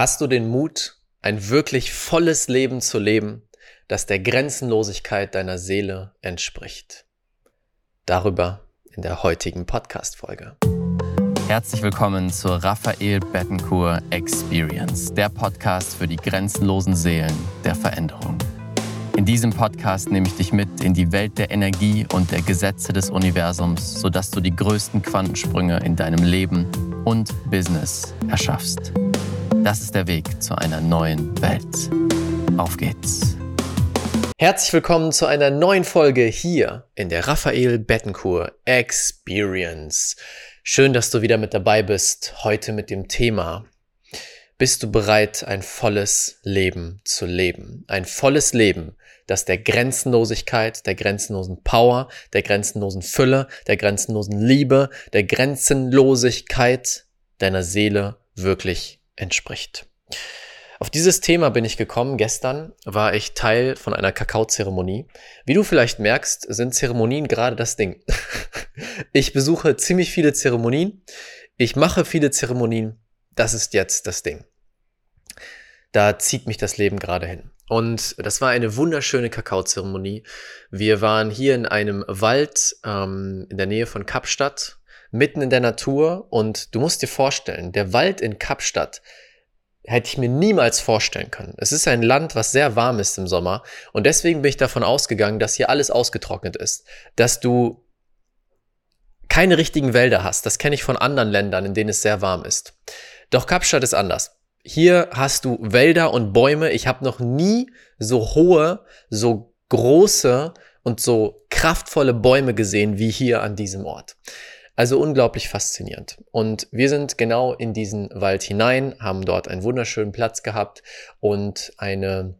Hast du den Mut, ein wirklich volles Leben zu leben, das der Grenzenlosigkeit deiner Seele entspricht? Darüber in der heutigen Podcast-Folge. Herzlich willkommen zur Raphael Bettencourt Experience, der Podcast für die grenzenlosen Seelen der Veränderung. In diesem Podcast nehme ich dich mit in die Welt der Energie und der Gesetze des Universums, sodass du die größten Quantensprünge in deinem Leben und Business erschaffst. Das ist der Weg zu einer neuen Welt. Auf geht's. Herzlich willkommen zu einer neuen Folge hier in der Raphael Bettencourt Experience. Schön, dass du wieder mit dabei bist, heute mit dem Thema bist du bereit, ein volles Leben zu leben? Ein volles Leben, das der Grenzenlosigkeit, der grenzenlosen Power, der grenzenlosen Fülle, der grenzenlosen Liebe, der Grenzenlosigkeit deiner Seele wirklich entspricht. Auf dieses Thema bin ich gekommen. Gestern war ich Teil von einer Kakaozeremonie. Wie du vielleicht merkst, sind Zeremonien gerade das Ding. Ich besuche ziemlich viele Zeremonien. Ich mache viele Zeremonien. Das ist jetzt das Ding. Da zieht mich das Leben gerade hin. Und das war eine wunderschöne Kakaozeremonie. Wir waren hier in einem Wald ähm, in der Nähe von Kapstadt mitten in der Natur und du musst dir vorstellen, der Wald in Kapstadt hätte ich mir niemals vorstellen können. Es ist ein Land, was sehr warm ist im Sommer und deswegen bin ich davon ausgegangen, dass hier alles ausgetrocknet ist, dass du keine richtigen Wälder hast. Das kenne ich von anderen Ländern, in denen es sehr warm ist. Doch Kapstadt ist anders. Hier hast du Wälder und Bäume. Ich habe noch nie so hohe, so große und so kraftvolle Bäume gesehen wie hier an diesem Ort. Also unglaublich faszinierend. Und wir sind genau in diesen Wald hinein, haben dort einen wunderschönen Platz gehabt und eine,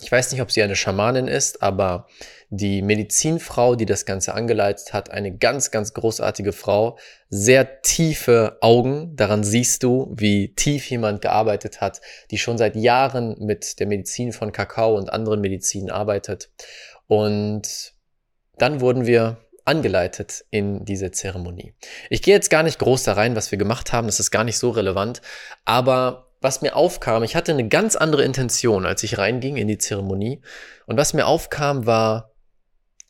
ich weiß nicht, ob sie eine Schamanin ist, aber die Medizinfrau, die das Ganze angeleitet hat, eine ganz, ganz großartige Frau, sehr tiefe Augen. Daran siehst du, wie tief jemand gearbeitet hat, die schon seit Jahren mit der Medizin von Kakao und anderen Medizinen arbeitet. Und dann wurden wir angeleitet in diese Zeremonie. Ich gehe jetzt gar nicht groß da rein, was wir gemacht haben, das ist gar nicht so relevant, aber was mir aufkam, ich hatte eine ganz andere Intention, als ich reinging in die Zeremonie und was mir aufkam war,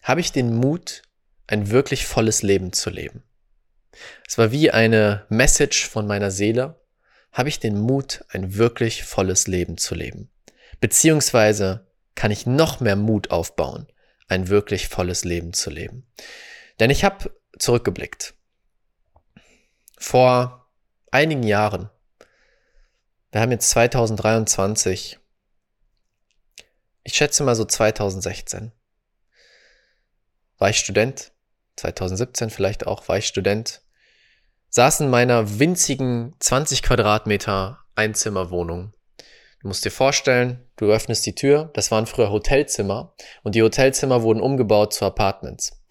habe ich den Mut, ein wirklich volles Leben zu leben. Es war wie eine Message von meiner Seele, habe ich den Mut, ein wirklich volles Leben zu leben. Beziehungsweise kann ich noch mehr Mut aufbauen, ein wirklich volles Leben zu leben. Denn ich habe zurückgeblickt. Vor einigen Jahren, wir haben jetzt 2023, ich schätze mal so 2016, war ich Student, 2017 vielleicht auch, war ich Student, saß in meiner winzigen 20 Quadratmeter Einzimmerwohnung Du musst dir vorstellen, du öffnest die Tür, das waren früher Hotelzimmer und die Hotelzimmer wurden umgebaut zu Apartments.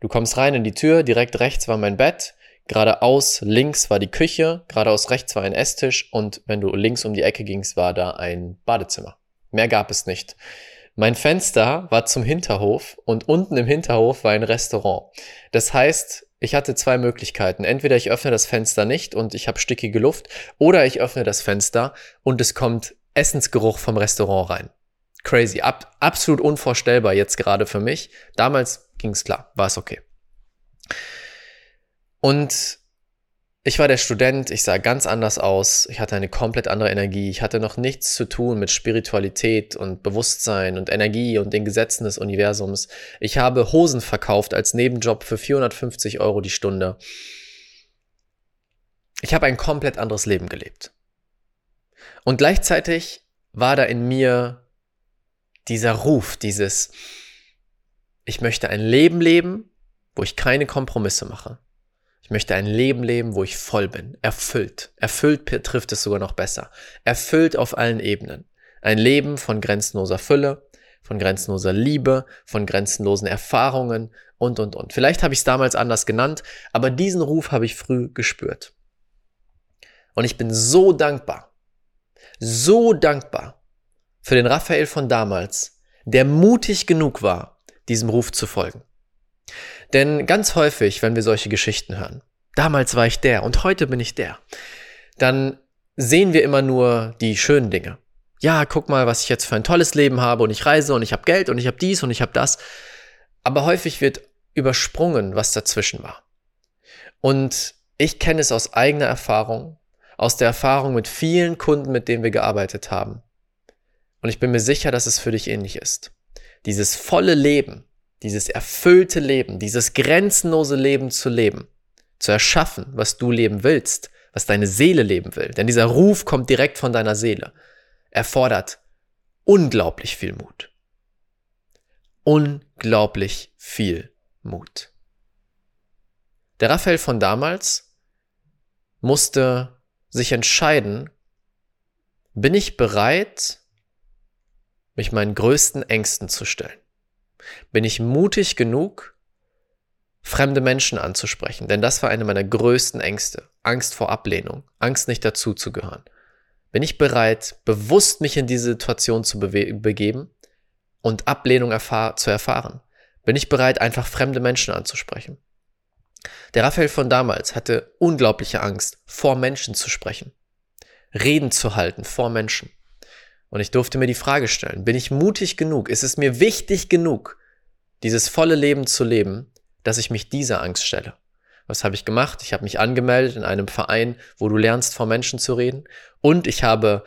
Du kommst rein in die Tür, direkt rechts war mein Bett, geradeaus links war die Küche, geradeaus rechts war ein Esstisch und wenn du links um die Ecke gingst, war da ein Badezimmer. Mehr gab es nicht. Mein Fenster war zum Hinterhof und unten im Hinterhof war ein Restaurant. Das heißt, ich hatte zwei Möglichkeiten. Entweder ich öffne das Fenster nicht und ich habe stickige Luft, oder ich öffne das Fenster und es kommt Essensgeruch vom Restaurant rein. Crazy, Ab absolut unvorstellbar jetzt gerade für mich. Damals ging es klar, war es okay. Und ich war der Student, ich sah ganz anders aus, ich hatte eine komplett andere Energie, ich hatte noch nichts zu tun mit Spiritualität und Bewusstsein und Energie und den Gesetzen des Universums. Ich habe Hosen verkauft als Nebenjob für 450 Euro die Stunde. Ich habe ein komplett anderes Leben gelebt. Und gleichzeitig war da in mir dieser Ruf, dieses, ich möchte ein Leben leben, wo ich keine Kompromisse mache. Ich möchte ein Leben leben, wo ich voll bin, erfüllt. Erfüllt trifft es sogar noch besser. Erfüllt auf allen Ebenen. Ein Leben von grenzenloser Fülle, von grenzenloser Liebe, von grenzenlosen Erfahrungen und, und, und. Vielleicht habe ich es damals anders genannt, aber diesen Ruf habe ich früh gespürt. Und ich bin so dankbar, so dankbar für den Raphael von damals, der mutig genug war, diesem Ruf zu folgen. Denn ganz häufig, wenn wir solche Geschichten hören, damals war ich der und heute bin ich der, dann sehen wir immer nur die schönen Dinge. Ja, guck mal, was ich jetzt für ein tolles Leben habe und ich reise und ich habe Geld und ich habe dies und ich habe das. Aber häufig wird übersprungen, was dazwischen war. Und ich kenne es aus eigener Erfahrung, aus der Erfahrung mit vielen Kunden, mit denen wir gearbeitet haben. Und ich bin mir sicher, dass es für dich ähnlich ist. Dieses volle Leben, dieses erfüllte Leben, dieses grenzenlose Leben zu leben, zu erschaffen, was du leben willst, was deine Seele leben will. Denn dieser Ruf kommt direkt von deiner Seele. Erfordert unglaublich viel Mut. Unglaublich viel Mut. Der Raphael von damals musste sich entscheiden, bin ich bereit, mich meinen größten Ängsten zu stellen? Bin ich mutig genug, fremde Menschen anzusprechen? Denn das war eine meiner größten Ängste. Angst vor Ablehnung, Angst nicht dazuzugehören. Bin ich bereit, bewusst mich in diese Situation zu begeben und Ablehnung erfahr zu erfahren? Bin ich bereit, einfach fremde Menschen anzusprechen? Der Raphael von damals hatte unglaubliche Angst, vor Menschen zu sprechen, Reden zu halten vor Menschen. Und ich durfte mir die Frage stellen, bin ich mutig genug? Ist es mir wichtig genug, dieses volle Leben zu leben, dass ich mich dieser Angst stelle? Was habe ich gemacht? Ich habe mich angemeldet in einem Verein, wo du lernst, vor Menschen zu reden. Und ich habe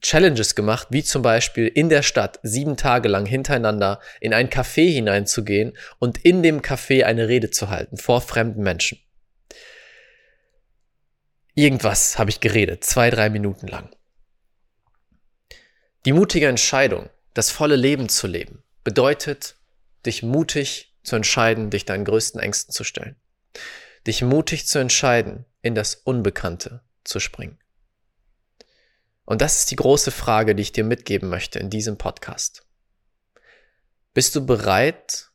Challenges gemacht, wie zum Beispiel in der Stadt sieben Tage lang hintereinander in ein Café hineinzugehen und in dem Café eine Rede zu halten vor fremden Menschen. Irgendwas habe ich geredet, zwei, drei Minuten lang. Die mutige Entscheidung, das volle Leben zu leben, bedeutet, dich mutig zu entscheiden, dich deinen größten Ängsten zu stellen. Dich mutig zu entscheiden, in das Unbekannte zu springen. Und das ist die große Frage, die ich dir mitgeben möchte in diesem Podcast. Bist du bereit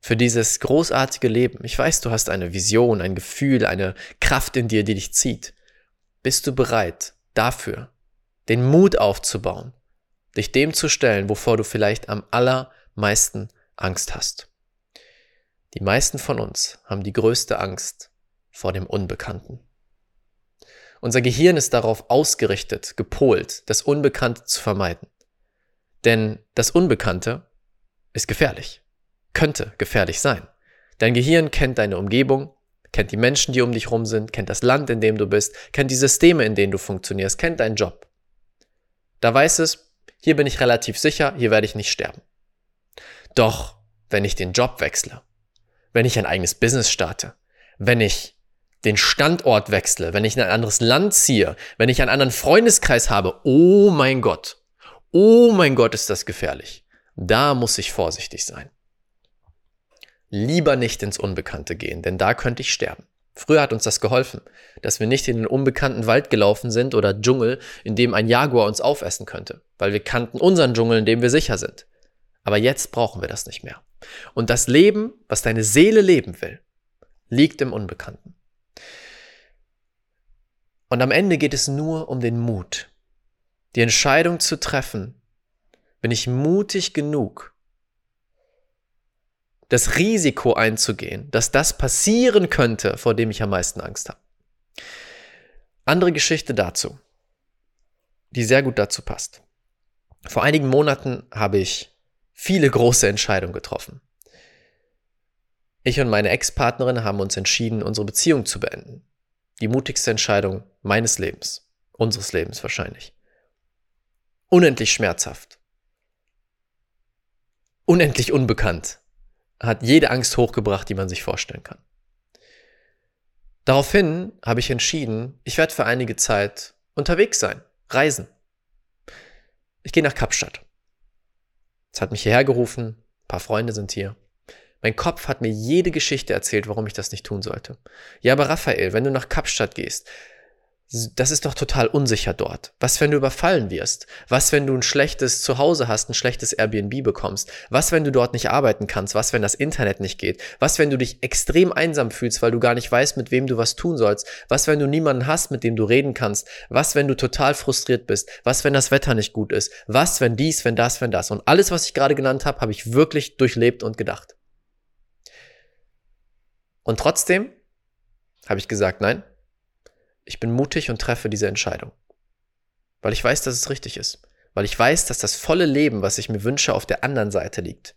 für dieses großartige Leben? Ich weiß, du hast eine Vision, ein Gefühl, eine Kraft in dir, die dich zieht. Bist du bereit dafür, den Mut aufzubauen, dich dem zu stellen, wovor du vielleicht am allermeisten Angst hast. Die meisten von uns haben die größte Angst vor dem Unbekannten. Unser Gehirn ist darauf ausgerichtet, gepolt, das Unbekannte zu vermeiden. Denn das Unbekannte ist gefährlich, könnte gefährlich sein. Dein Gehirn kennt deine Umgebung, kennt die Menschen, die um dich rum sind, kennt das Land, in dem du bist, kennt die Systeme, in denen du funktionierst, kennt deinen Job. Da weiß es, hier bin ich relativ sicher, hier werde ich nicht sterben. Doch, wenn ich den Job wechsle, wenn ich ein eigenes Business starte, wenn ich den Standort wechsle, wenn ich in ein anderes Land ziehe, wenn ich einen anderen Freundeskreis habe, oh mein Gott, oh mein Gott, ist das gefährlich. Da muss ich vorsichtig sein. Lieber nicht ins Unbekannte gehen, denn da könnte ich sterben. Früher hat uns das geholfen, dass wir nicht in den unbekannten Wald gelaufen sind oder Dschungel, in dem ein Jaguar uns aufessen könnte, weil wir kannten unseren Dschungel, in dem wir sicher sind. Aber jetzt brauchen wir das nicht mehr. Und das Leben, was deine Seele leben will, liegt im Unbekannten. Und am Ende geht es nur um den Mut, die Entscheidung zu treffen, bin ich mutig genug, das Risiko einzugehen, dass das passieren könnte, vor dem ich am meisten Angst habe. Andere Geschichte dazu, die sehr gut dazu passt. Vor einigen Monaten habe ich viele große Entscheidungen getroffen. Ich und meine Ex-Partnerin haben uns entschieden, unsere Beziehung zu beenden. Die mutigste Entscheidung meines Lebens, unseres Lebens wahrscheinlich. Unendlich schmerzhaft. Unendlich unbekannt hat jede Angst hochgebracht, die man sich vorstellen kann. Daraufhin habe ich entschieden, ich werde für einige Zeit unterwegs sein, reisen. Ich gehe nach Kapstadt. Es hat mich hierher gerufen, ein paar Freunde sind hier. Mein Kopf hat mir jede Geschichte erzählt, warum ich das nicht tun sollte. Ja, aber Raphael, wenn du nach Kapstadt gehst, das ist doch total unsicher dort. Was, wenn du überfallen wirst? Was, wenn du ein schlechtes Zuhause hast, ein schlechtes Airbnb bekommst? Was, wenn du dort nicht arbeiten kannst? Was, wenn das Internet nicht geht? Was, wenn du dich extrem einsam fühlst, weil du gar nicht weißt, mit wem du was tun sollst? Was, wenn du niemanden hast, mit dem du reden kannst? Was, wenn du total frustriert bist? Was, wenn das Wetter nicht gut ist? Was, wenn dies, wenn das, wenn das? Und alles, was ich gerade genannt habe, habe ich wirklich durchlebt und gedacht. Und trotzdem habe ich gesagt, nein, ich bin mutig und treffe diese Entscheidung. Weil ich weiß, dass es richtig ist. Weil ich weiß, dass das volle Leben, was ich mir wünsche, auf der anderen Seite liegt.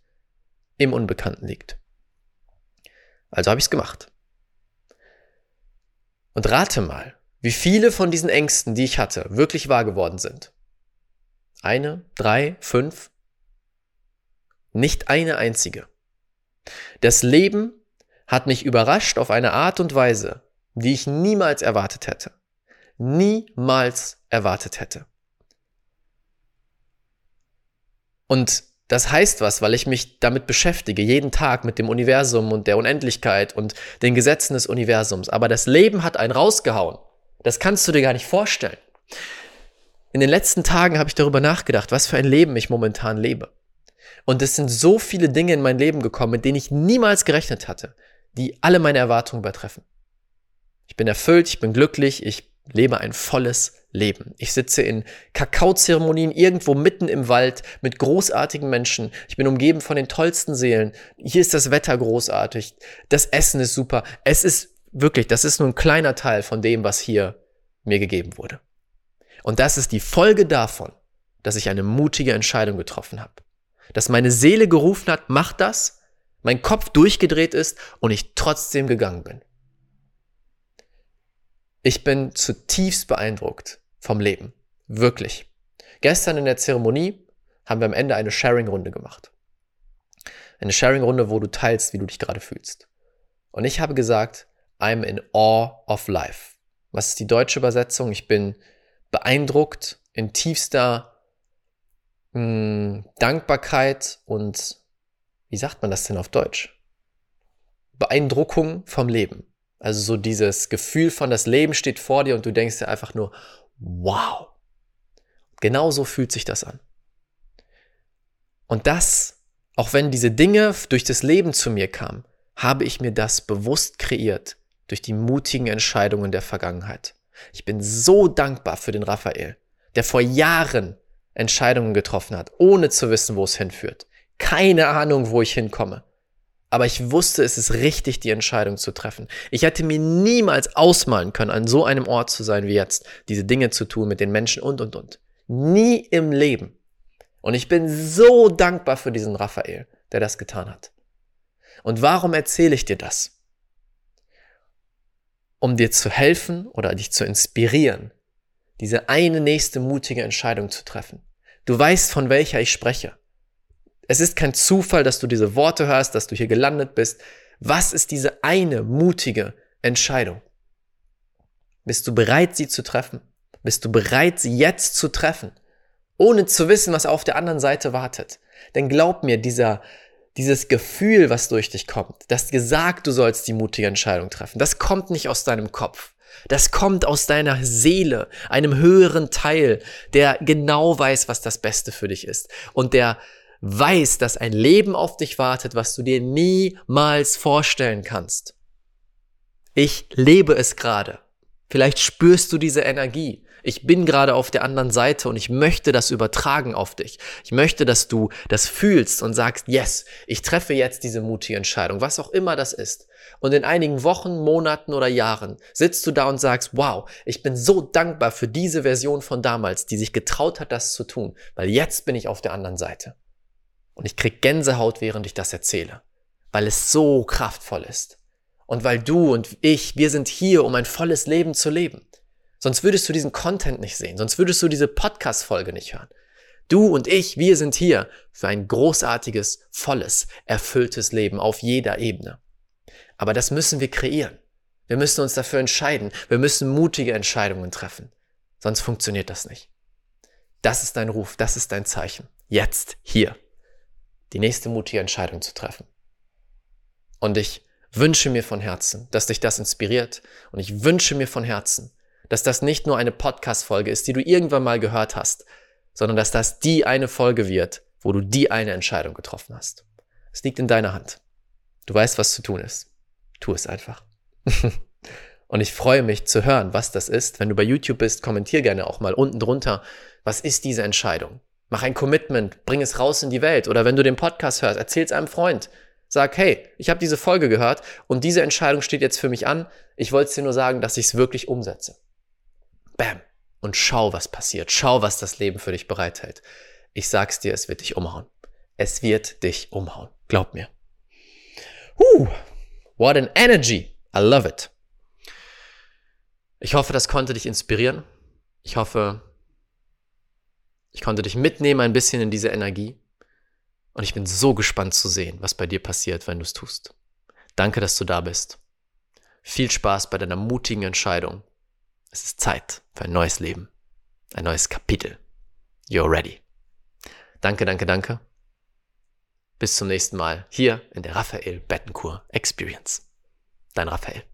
Im Unbekannten liegt. Also habe ich es gemacht. Und rate mal, wie viele von diesen Ängsten, die ich hatte, wirklich wahr geworden sind. Eine, drei, fünf? Nicht eine einzige. Das Leben hat mich überrascht auf eine Art und Weise, die ich niemals erwartet hätte. Niemals erwartet hätte. Und das heißt was, weil ich mich damit beschäftige, jeden Tag mit dem Universum und der Unendlichkeit und den Gesetzen des Universums. Aber das Leben hat einen rausgehauen. Das kannst du dir gar nicht vorstellen. In den letzten Tagen habe ich darüber nachgedacht, was für ein Leben ich momentan lebe. Und es sind so viele Dinge in mein Leben gekommen, mit denen ich niemals gerechnet hatte, die alle meine Erwartungen übertreffen. Ich bin erfüllt, ich bin glücklich, ich lebe ein volles Leben. Ich sitze in Kakaozeremonien irgendwo mitten im Wald mit großartigen Menschen. Ich bin umgeben von den tollsten Seelen. Hier ist das Wetter großartig. Das Essen ist super. Es ist wirklich, das ist nur ein kleiner Teil von dem, was hier mir gegeben wurde. Und das ist die Folge davon, dass ich eine mutige Entscheidung getroffen habe. Dass meine Seele gerufen hat, mach das, mein Kopf durchgedreht ist und ich trotzdem gegangen bin. Ich bin zutiefst beeindruckt vom Leben. Wirklich. Gestern in der Zeremonie haben wir am Ende eine Sharing-Runde gemacht. Eine Sharing-Runde, wo du teilst, wie du dich gerade fühlst. Und ich habe gesagt, I'm in awe of life. Was ist die deutsche Übersetzung? Ich bin beeindruckt in tiefster mh, hm, Dankbarkeit und wie sagt man das denn auf Deutsch? Beeindruckung vom Leben. Also so dieses Gefühl von das Leben steht vor dir und du denkst dir einfach nur, wow. Genau so fühlt sich das an. Und das, auch wenn diese Dinge durch das Leben zu mir kamen, habe ich mir das bewusst kreiert durch die mutigen Entscheidungen der Vergangenheit. Ich bin so dankbar für den Raphael, der vor Jahren Entscheidungen getroffen hat, ohne zu wissen, wo es hinführt. Keine Ahnung, wo ich hinkomme. Aber ich wusste, es ist richtig, die Entscheidung zu treffen. Ich hätte mir niemals ausmalen können, an so einem Ort zu sein wie jetzt, diese Dinge zu tun mit den Menschen und, und, und. Nie im Leben. Und ich bin so dankbar für diesen Raphael, der das getan hat. Und warum erzähle ich dir das? Um dir zu helfen oder dich zu inspirieren, diese eine nächste mutige Entscheidung zu treffen. Du weißt, von welcher ich spreche. Es ist kein Zufall, dass du diese Worte hörst, dass du hier gelandet bist. Was ist diese eine mutige Entscheidung? Bist du bereit, sie zu treffen? Bist du bereit, sie jetzt zu treffen? Ohne zu wissen, was auf der anderen Seite wartet. Denn glaub mir, dieser, dieses Gefühl, was durch dich kommt, das gesagt, du sollst die mutige Entscheidung treffen, das kommt nicht aus deinem Kopf. Das kommt aus deiner Seele, einem höheren Teil, der genau weiß, was das Beste für dich ist und der weiß, dass ein Leben auf dich wartet, was du dir niemals vorstellen kannst. Ich lebe es gerade. Vielleicht spürst du diese Energie. Ich bin gerade auf der anderen Seite und ich möchte das übertragen auf dich. Ich möchte, dass du das fühlst und sagst, yes, ich treffe jetzt diese mutige Entscheidung, was auch immer das ist. Und in einigen Wochen, Monaten oder Jahren sitzt du da und sagst, wow, ich bin so dankbar für diese Version von damals, die sich getraut hat, das zu tun, weil jetzt bin ich auf der anderen Seite. Und ich krieg Gänsehaut, während ich das erzähle, weil es so kraftvoll ist. Und weil du und ich, wir sind hier, um ein volles Leben zu leben. Sonst würdest du diesen Content nicht sehen, sonst würdest du diese Podcast-Folge nicht hören. Du und ich, wir sind hier für ein großartiges, volles, erfülltes Leben auf jeder Ebene. Aber das müssen wir kreieren. Wir müssen uns dafür entscheiden. Wir müssen mutige Entscheidungen treffen. Sonst funktioniert das nicht. Das ist dein Ruf, das ist dein Zeichen. Jetzt, hier die nächste mutige Entscheidung zu treffen. Und ich wünsche mir von Herzen, dass dich das inspiriert. Und ich wünsche mir von Herzen, dass das nicht nur eine Podcast-Folge ist, die du irgendwann mal gehört hast, sondern dass das die eine Folge wird, wo du die eine Entscheidung getroffen hast. Es liegt in deiner Hand. Du weißt, was zu tun ist. Tu es einfach. Und ich freue mich zu hören, was das ist. Wenn du bei YouTube bist, kommentier gerne auch mal unten drunter, was ist diese Entscheidung? Mach ein Commitment, bring es raus in die Welt. Oder wenn du den Podcast hörst, erzähl es einem Freund. Sag, hey, ich habe diese Folge gehört und diese Entscheidung steht jetzt für mich an. Ich wollte es dir nur sagen, dass ich es wirklich umsetze. bam, und schau, was passiert. Schau, was das Leben für dich bereithält. Ich sag's dir, es wird dich umhauen. Es wird dich umhauen. Glaub mir. Huh, what an energy. I love it. Ich hoffe, das konnte dich inspirieren. Ich hoffe, ich konnte dich mitnehmen ein bisschen in diese Energie. Und ich bin so gespannt zu sehen, was bei dir passiert, wenn du es tust. Danke, dass du da bist. Viel Spaß bei deiner mutigen Entscheidung. Es ist Zeit für ein neues Leben. Ein neues Kapitel. You're ready. Danke, danke, danke. Bis zum nächsten Mal hier in der Raphael Bettencourt Experience. Dein Raphael.